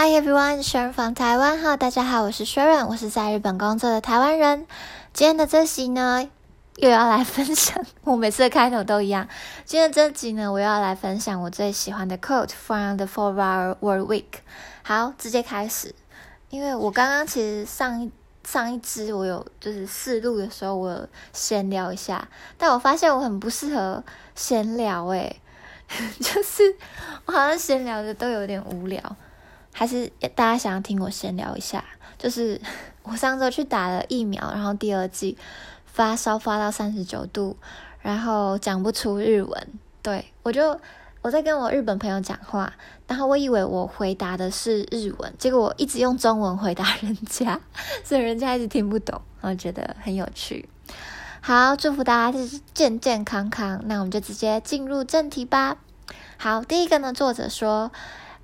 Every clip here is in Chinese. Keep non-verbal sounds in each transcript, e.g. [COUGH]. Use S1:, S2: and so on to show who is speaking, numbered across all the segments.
S1: Hi everyone, Sharon from Taiwan. 大家好，我是 Sharon，我是在日本工作的台湾人。今天的这集呢，又要来分享，我每次的开头都一样。今天这集呢，我要来分享我最喜欢的 quote from the Four Hour Work Week。好，直接开始，因为我刚刚其实上一上一支我有就是试录的时候，我有闲聊一下，但我发现我很不适合闲聊，诶，[LAUGHS] 就是我好像闲聊的都有点无聊。还是大家想要听我闲聊一下，就是 [LAUGHS] 我上周去打了疫苗，然后第二季发烧发到三十九度，然后讲不出日文，对我就我在跟我日本朋友讲话，然后我以为我回答的是日文，结果我一直用中文回答人家，[LAUGHS] 所以人家一直听不懂，然后觉得很有趣。好，祝福大家就是健健康康，那我们就直接进入正题吧。好，第一个呢，作者说，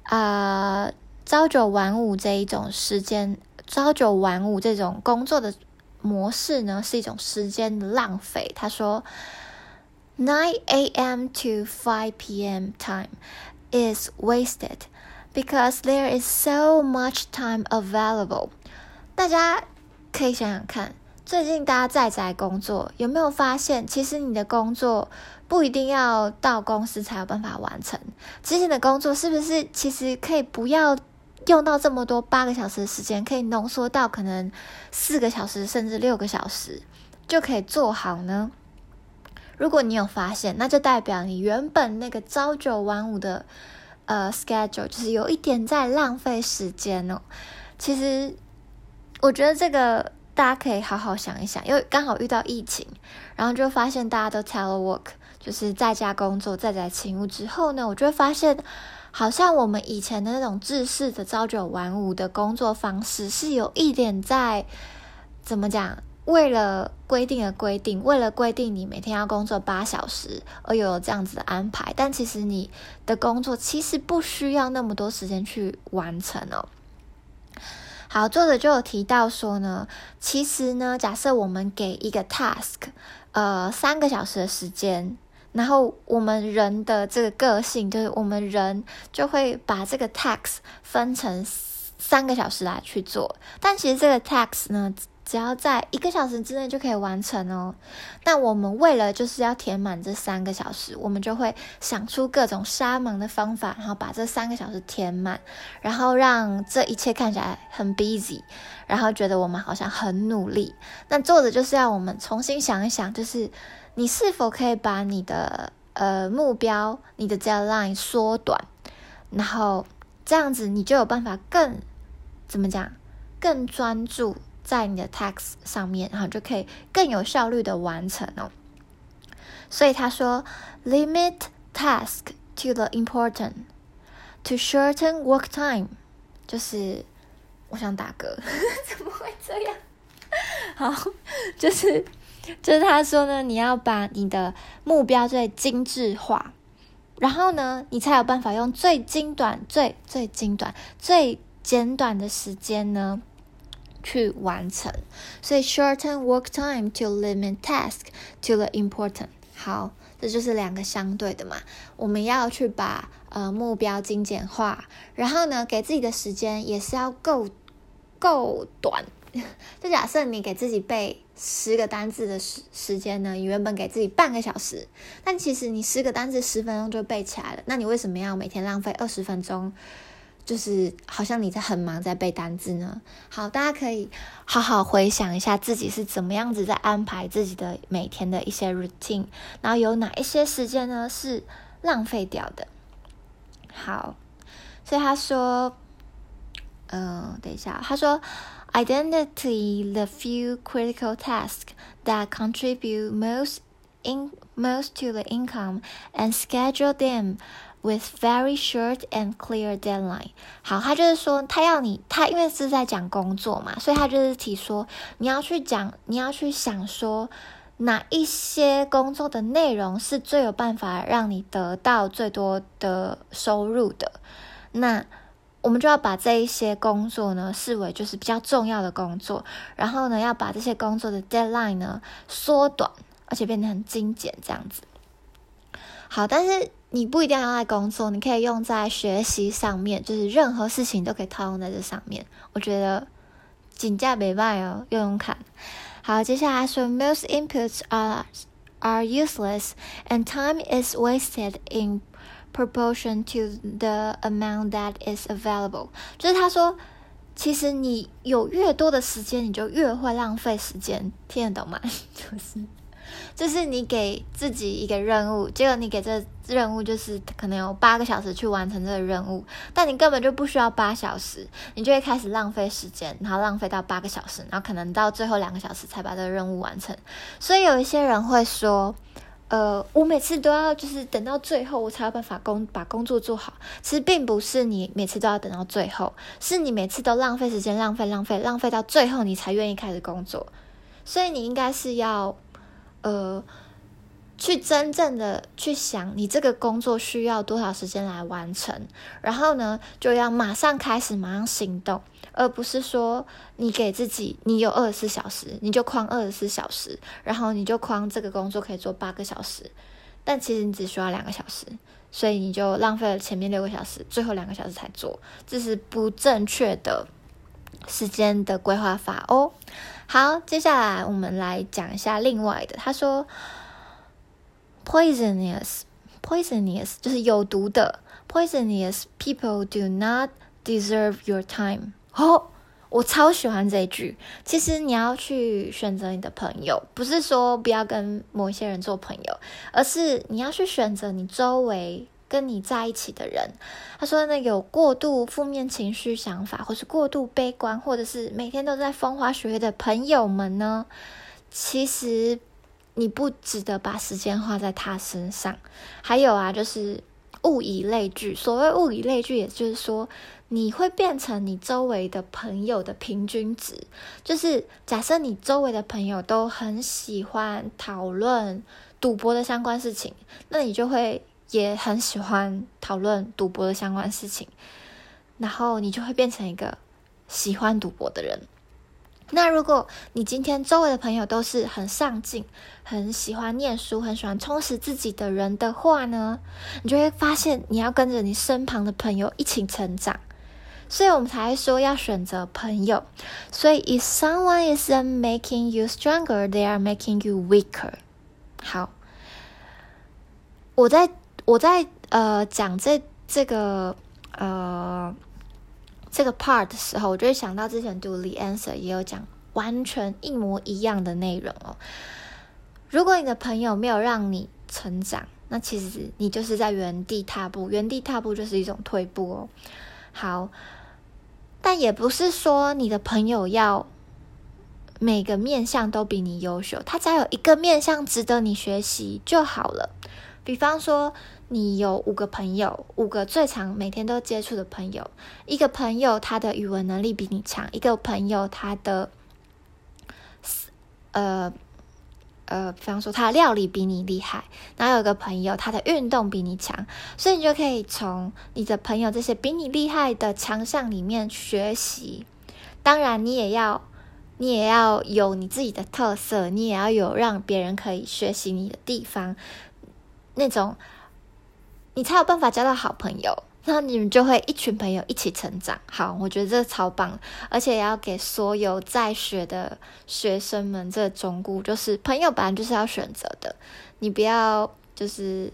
S1: 啊。朝九晚五这一种时间，朝九晚五这种工作的模式呢，是一种时间的浪费。他说，nine a.m. to five p.m. time is wasted because there is so much time available。大家可以想想看，最近大家在宅工作，有没有发现，其实你的工作不一定要到公司才有办法完成。之前的工作是不是其实可以不要？用到这么多八个小时的时间，可以浓缩到可能四个小时甚至六个小时就可以做好呢？如果你有发现，那就代表你原本那个朝九晚五的呃 schedule 就是有一点在浪费时间哦。其实我觉得这个大家可以好好想一想，因为刚好遇到疫情，然后就发现大家都 telework，就是在家工作，在家勤务之后呢，我就会发现。好像我们以前的那种制式的朝九晚五的工作方式，是有一点在怎么讲？为了规定的规定，为了规定你每天要工作八小时而有这样子的安排，但其实你的工作其实不需要那么多时间去完成哦。好，作者就有提到说呢，其实呢，假设我们给一个 task，呃，三个小时的时间。然后我们人的这个个性，就是我们人就会把这个 tax 分成三个小时来去做，但其实这个 tax 呢，只要在一个小时之内就可以完成哦。那我们为了就是要填满这三个小时，我们就会想出各种杀忙的方法，然后把这三个小时填满，然后让这一切看起来很 busy，然后觉得我们好像很努力。那作者就是要我们重新想一想，就是。你是否可以把你的呃目标、你的 deadline 缩短，然后这样子你就有办法更怎么讲，更专注在你的 task 上面，然后就可以更有效率的完成哦。所以他说，limit task to the important to shorten work time，就是我想打嗝，[LAUGHS] 怎么会这样？[LAUGHS] 好，就是。就是他说呢，你要把你的目标最精致化，然后呢，你才有办法用最精短、最最精短、最简短的时间呢去完成。所以，shorten work time to limit task to the important。好，这就是两个相对的嘛。我们要去把呃目标精简化，然后呢，给自己的时间也是要够够短。[LAUGHS] 就假设你给自己背。十个单字的时时间呢？原本给自己半个小时，但其实你十个单字十分钟就背起来了。那你为什么要每天浪费二十分钟？就是好像你在很忙在背单字呢？好，大家可以好好回想一下自己是怎么样子在安排自己的每天的一些 routine，然后有哪一些时间呢是浪费掉的？好，所以他说，嗯，等一下，他说。Identify the few critical tasks that contribute most in most to the income and schedule them with very short and clear deadline。好，他就是说，他要你，他因为是在讲工作嘛，所以他就是提说，你要去讲，你要去想说，哪一些工作的内容是最有办法让你得到最多的收入的，那。我们就要把这一些工作呢视为就是比较重要的工作，然后呢要把这些工作的 deadline 呢缩短，而且变得很精简这样子。好，但是你不一定要在工作，你可以用在学习上面，就是任何事情都可以套用在这上面。我觉得请假没办哦，用用看。好，接下来说，most inputs are are useless and time is wasted in proportion to the amount that is available。就是他说，其实你有越多的时间，你就越会浪费时间。听得懂吗？[LAUGHS] 就是。就是你给自己一个任务，结果你给这任务就是可能有八个小时去完成这个任务，但你根本就不需要八小时，你就会开始浪费时间，然后浪费到八个小时，然后可能到最后两个小时才把这个任务完成。所以有一些人会说，呃，我每次都要就是等到最后我才有办法工把工作做好。其实并不是你每次都要等到最后，是你每次都浪费时间，浪费浪费浪费到最后你才愿意开始工作。所以你应该是要。呃，去真正的去想，你这个工作需要多少时间来完成，然后呢，就要马上开始，马上行动，而不是说你给自己，你有二十四小时，你就框二十四小时，然后你就框这个工作可以做八个小时，但其实你只需要两个小时，所以你就浪费了前面六个小时，最后两个小时才做，这是不正确的时间的规划法哦。好，接下来我们来讲一下另外的。他说，poisonous，poisonous 就是有毒的。poisonous people do not deserve your time。哦，我超喜欢这句。其实你要去选择你的朋友，不是说不要跟某些人做朋友，而是你要去选择你周围。跟你在一起的人，他说：“那有过度负面情绪想法，或是过度悲观，或者是每天都在风花雪月的朋友们呢？其实你不值得把时间花在他身上。还有啊，就是物以类聚。所谓物以类聚，也就是说，你会变成你周围的朋友的平均值。就是假设你周围的朋友都很喜欢讨论赌博的相关事情，那你就会。”也很喜欢讨论赌博的相关事情，然后你就会变成一个喜欢赌博的人。那如果你今天周围的朋友都是很上进、很喜欢念书、很喜欢充实自己的人的话呢，你就会发现你要跟着你身旁的朋友一起成长。所以我们才说要选择朋友。所以，if someone is making you stronger, they are making you weaker。好，我在。我在呃讲这这个呃这个 part 的时候，我就会想到之前读 The Answer 也有讲完全一模一样的内容哦。如果你的朋友没有让你成长，那其实你就是在原地踏步，原地踏步就是一种退步哦。好，但也不是说你的朋友要每个面相都比你优秀，他只要有一个面相值得你学习就好了。比方说。你有五个朋友，五个最常每天都接触的朋友。一个朋友他的语文能力比你强，一个朋友他的，呃呃，比方说他的料理比你厉害，然后有一个朋友他的运动比你强，所以你就可以从你的朋友这些比你厉害的强项里面学习。当然，你也要你也要有你自己的特色，你也要有让别人可以学习你的地方，那种。你才有办法交到好朋友，[LAUGHS] 那你们就会一群朋友一起成长。好，我觉得这超棒，而且也要给所有在学的学生们这忠告，就是朋友本来就是要选择的，你不要就是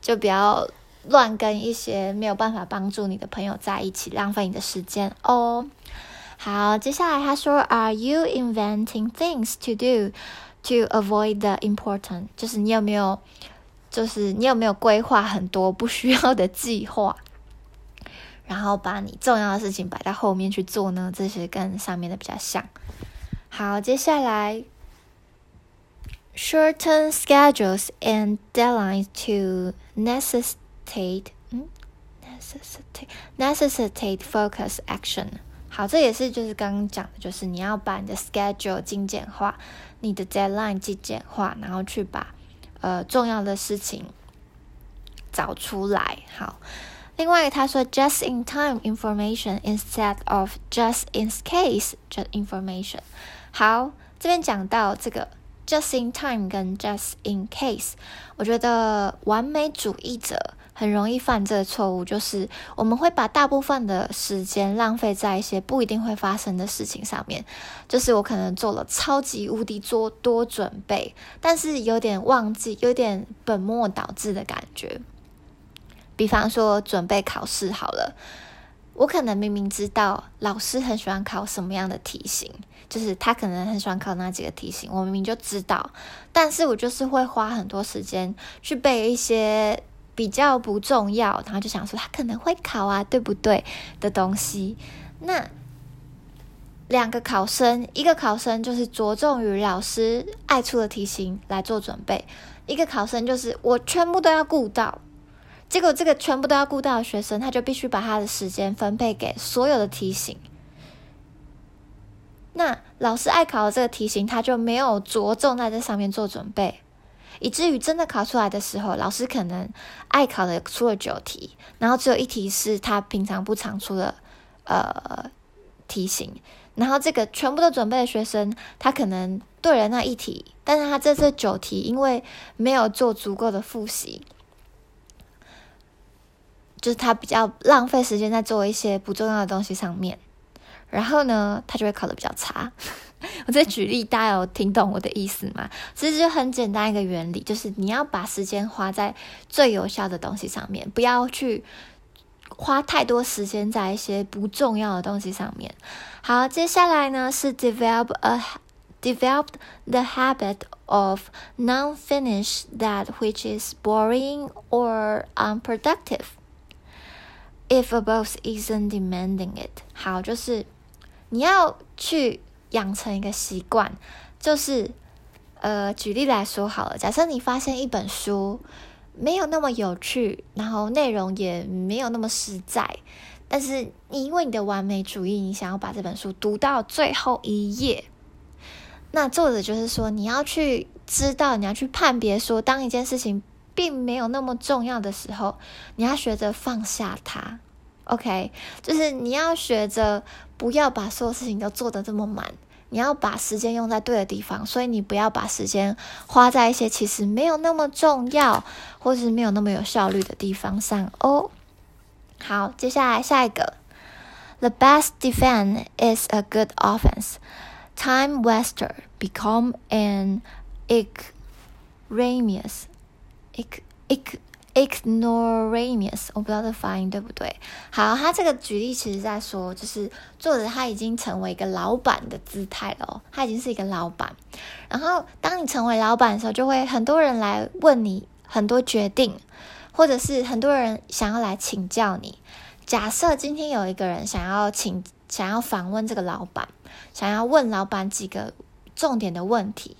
S1: 就不要乱跟一些没有办法帮助你的朋友在一起，浪费你的时间哦。好，接下来他说，Are you inventing things to do to avoid the important？就是你有没有？就是你有没有规划很多不需要的计划，然后把你重要的事情摆在后面去做呢？这些跟上面的比较像。好，接下来，shorten schedules and deadlines to necessitate，嗯，necessitate，necessitate focus action。好，这也是就是刚刚讲的，就是你要把你的 schedule 精简化，你的 deadline 精简化，然后去把。呃，重要的事情找出来。好，另外他说，just in time information instead of just in case just information。好，这边讲到这个 just in time 跟 just in case，我觉得完美主义者很容易犯这个错误，就是我们会把大部分的时间浪费在一些不一定会发生的事情上面。就是我可能做了超级无敌多多准备，但是有点忘记，有点本末倒置的感觉。比方说准备考试好了，我可能明明知道老师很喜欢考什么样的题型，就是他可能很喜欢考那几个题型，我明明就知道，但是我就是会花很多时间去背一些。比较不重要，然后就想说他可能会考啊，对不对的东西。那两个考生，一个考生就是着重于老师爱出的题型来做准备，一个考生就是我全部都要顾到。结果这个全部都要顾到的学生，他就必须把他的时间分配给所有的题型。那老师爱考的这个题型，他就没有着重在这上面做准备。以至于真的考出来的时候，老师可能爱考的出了九题，然后只有一题是他平常不常出的呃题型，然后这个全部都准备的学生，他可能对了那一题，但是他这这九题因为没有做足够的复习，就是他比较浪费时间在做一些不重要的东西上面，然后呢，他就会考的比较差。我再举例，大家有听懂我的意思吗？其实就很简单一个原理，就是你要把时间花在最有效的东西上面，不要去花太多时间在一些不重要的东西上面。好，接下来呢是 develop a develop the habit of non-finish that which is boring or unproductive. If a boss isn't demanding it，好，就是你要去。养成一个习惯，就是，呃，举例来说好了，假设你发现一本书没有那么有趣，然后内容也没有那么实在，但是你因为你的完美主义，你想要把这本书读到最后一页，那作者就是说，你要去知道，你要去判别，说当一件事情并没有那么重要的时候，你要学着放下它。OK，就是你要学着不要把所有事情都做得这么满，你要把时间用在对的地方，所以你不要把时间花在一些其实没有那么重要或是没有那么有效率的地方上哦。好，接下来下一个，The best defense is a good offense. Time waster become an ignoramus. Ig ig ignoramus，我不知道这发音对不对。好，他这个举例其实在说，就是作者他已经成为一个老板的姿态了，他已经是一个老板。然后，当你成为老板的时候，就会很多人来问你很多决定，或者是很多人想要来请教你。假设今天有一个人想要请，想要访问这个老板，想要问老板几个重点的问题。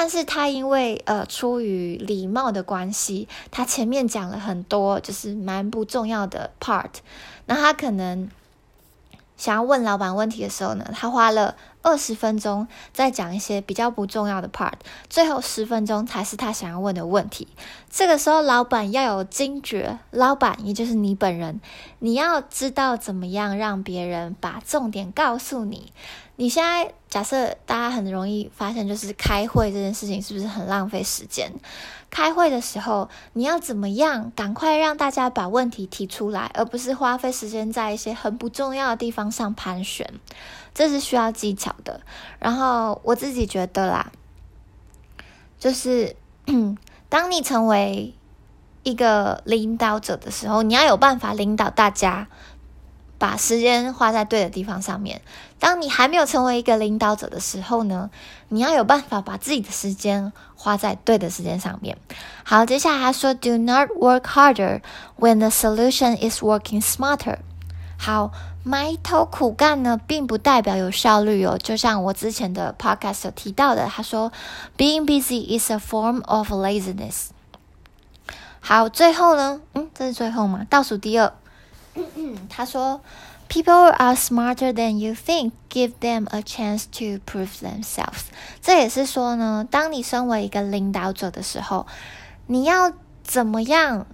S1: 但是他因为呃出于礼貌的关系，他前面讲了很多就是蛮不重要的 part，那他可能想要问老板问题的时候呢，他花了二十分钟在讲一些比较不重要的 part，最后十分钟才是他想要问的问题。这个时候老板要有惊觉，老板也就是你本人，你要知道怎么样让别人把重点告诉你。你现在假设大家很容易发现，就是开会这件事情是不是很浪费时间？开会的时候，你要怎么样赶快让大家把问题提出来，而不是花费时间在一些很不重要的地方上盘旋？这是需要技巧的。然后我自己觉得啦，就是当你成为一个领导者的时候，你要有办法领导大家。把时间花在对的地方上面。当你还没有成为一个领导者的时候呢，你要有办法把自己的时间花在对的时间上面。好，接下来他说：“Do not work harder when the solution is working smarter。”好，埋头苦干呢，并不代表有效率哦。就像我之前的 podcast 有提到的，他说：“Being busy is a form of laziness。”好，最后呢，嗯，这是最后吗？倒数第二。他说：“People are smarter than you think. Give them a chance to prove themselves。”这也是说呢，当你身为一个领导者的时候，你要怎么样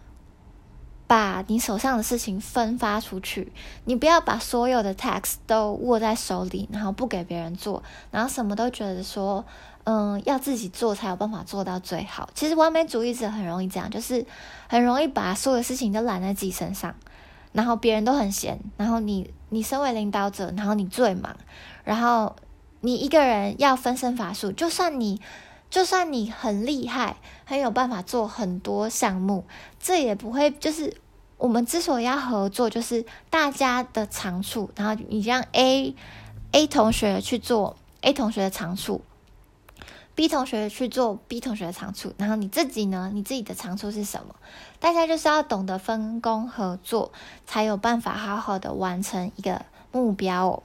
S1: 把你手上的事情分发出去，你不要把所有的 task 都握在手里，然后不给别人做，然后什么都觉得说，嗯，要自己做才有办法做到最好。其实完美主义者很容易这样，就是很容易把所有事情都揽在自己身上，然后别人都很闲，然后你你身为领导者，然后你最忙，然后你一个人要分身乏术，就算你。就算你很厉害，很有办法做很多项目，这也不会就是我们之所以要合作，就是大家的长处。然后你让 A A 同学去做 A 同学的长处，B 同学去做 B 同学的长处，然后你自己呢？你自己的长处是什么？大家就是要懂得分工合作，才有办法好好的完成一个目标。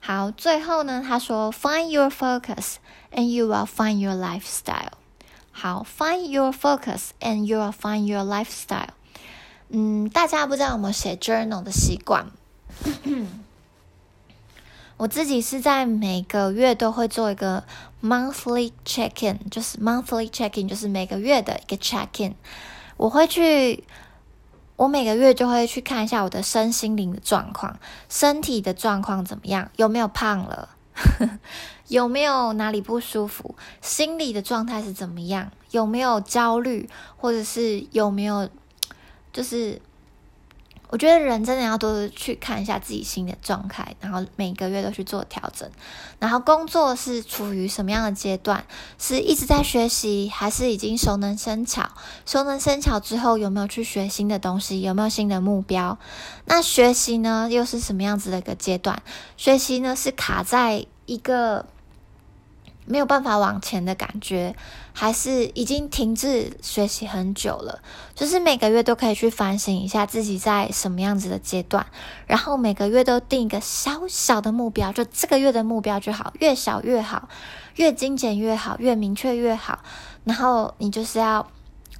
S1: 好，最后呢，他说：“Find your focus。” And you will find your lifestyle。好，find your focus and you will find your lifestyle。嗯，大家不知道有没有写 journal 的习惯？我自己是在每个月都会做一个 monthly check in，就是 monthly check in，就是每个月的一个 check in。我会去，我每个月就会去看一下我的身心灵的状况，身体的状况怎么样，有没有胖了。[LAUGHS] 有没有哪里不舒服？心理的状态是怎么样？有没有焦虑，或者是有没有？就是我觉得人真的要多的去看一下自己心的状态，然后每个月都去做调整。然后工作是处于什么样的阶段？是一直在学习，还是已经熟能生巧？熟能生巧之后，有没有去学新的东西？有没有新的目标？那学习呢，又是什么样子的一个阶段？学习呢，是卡在。一个没有办法往前的感觉，还是已经停滞学习很久了。就是每个月都可以去反省一下自己在什么样子的阶段，然后每个月都定一个小小的目标，就这个月的目标就好，越小越好，越精简越好，越明确越好。然后你就是要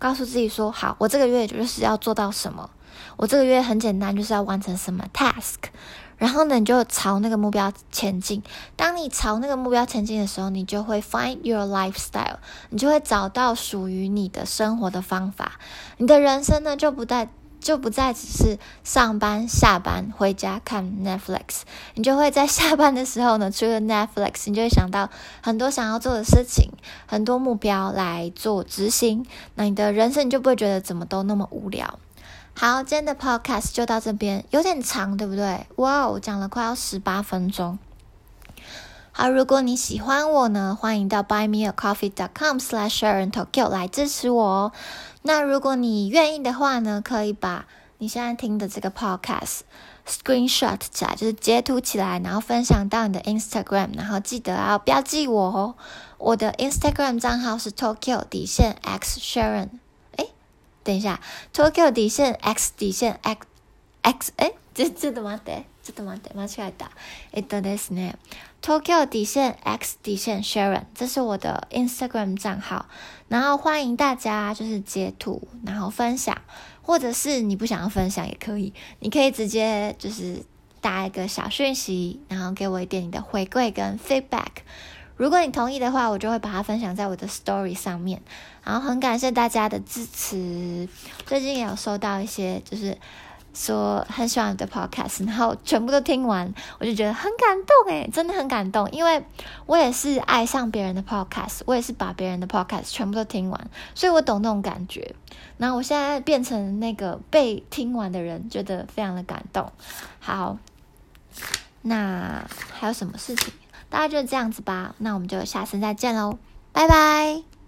S1: 告诉自己说：好，我这个月就是要做到什么？我这个月很简单，就是要完成什么 task。然后呢，你就朝那个目标前进。当你朝那个目标前进的时候，你就会 find your lifestyle，你就会找到属于你的生活的方法。你的人生呢，就不再就不再只是上班、下班、回家看 Netflix。你就会在下班的时候呢，除了 Netflix，你就会想到很多想要做的事情，很多目标来做执行。那你的人生你就不会觉得怎么都那么无聊。好，今天的 podcast 就到这边，有点长，对不对？哇哦，讲了快要十八分钟。好，如果你喜欢我呢，欢迎到 buymeacoffee.com/sharontokyo 来支持我哦。那如果你愿意的话呢，可以把你现在听的这个 podcast screenshot 起来，就是截图起来，然后分享到你的 Instagram，然后记得要标记我哦。我的 Instagram 账号是 Tokyo 底线 X Sharon。等一下，Tokyo 底线 X 底线 X X 哎，这这怎么的？这怎么的？马上来打。えっとですね，Tokyo 底线 X 底线 Sharon，这是我的 Instagram 账号。然后欢迎大家就是截图，然后分享，或者是你不想要分享也可以，你可以直接就是打一个小讯息，然后给我一点你的回馈跟 feedback。 如果你同意的话，我就会把它分享在我的 story 上面。然后很感谢大家的支持，最近也有收到一些，就是说很喜欢你的 podcast，然后全部都听完，我就觉得很感动诶，真的很感动，因为我也是爱上别人的 podcast，我也是把别人的 podcast 全部都听完，所以我懂那种感觉。然后我现在变成那个被听完的人，觉得非常的感动。好，那还有什么事情？大概就是这样子吧，那我们就下次再见喽，拜拜。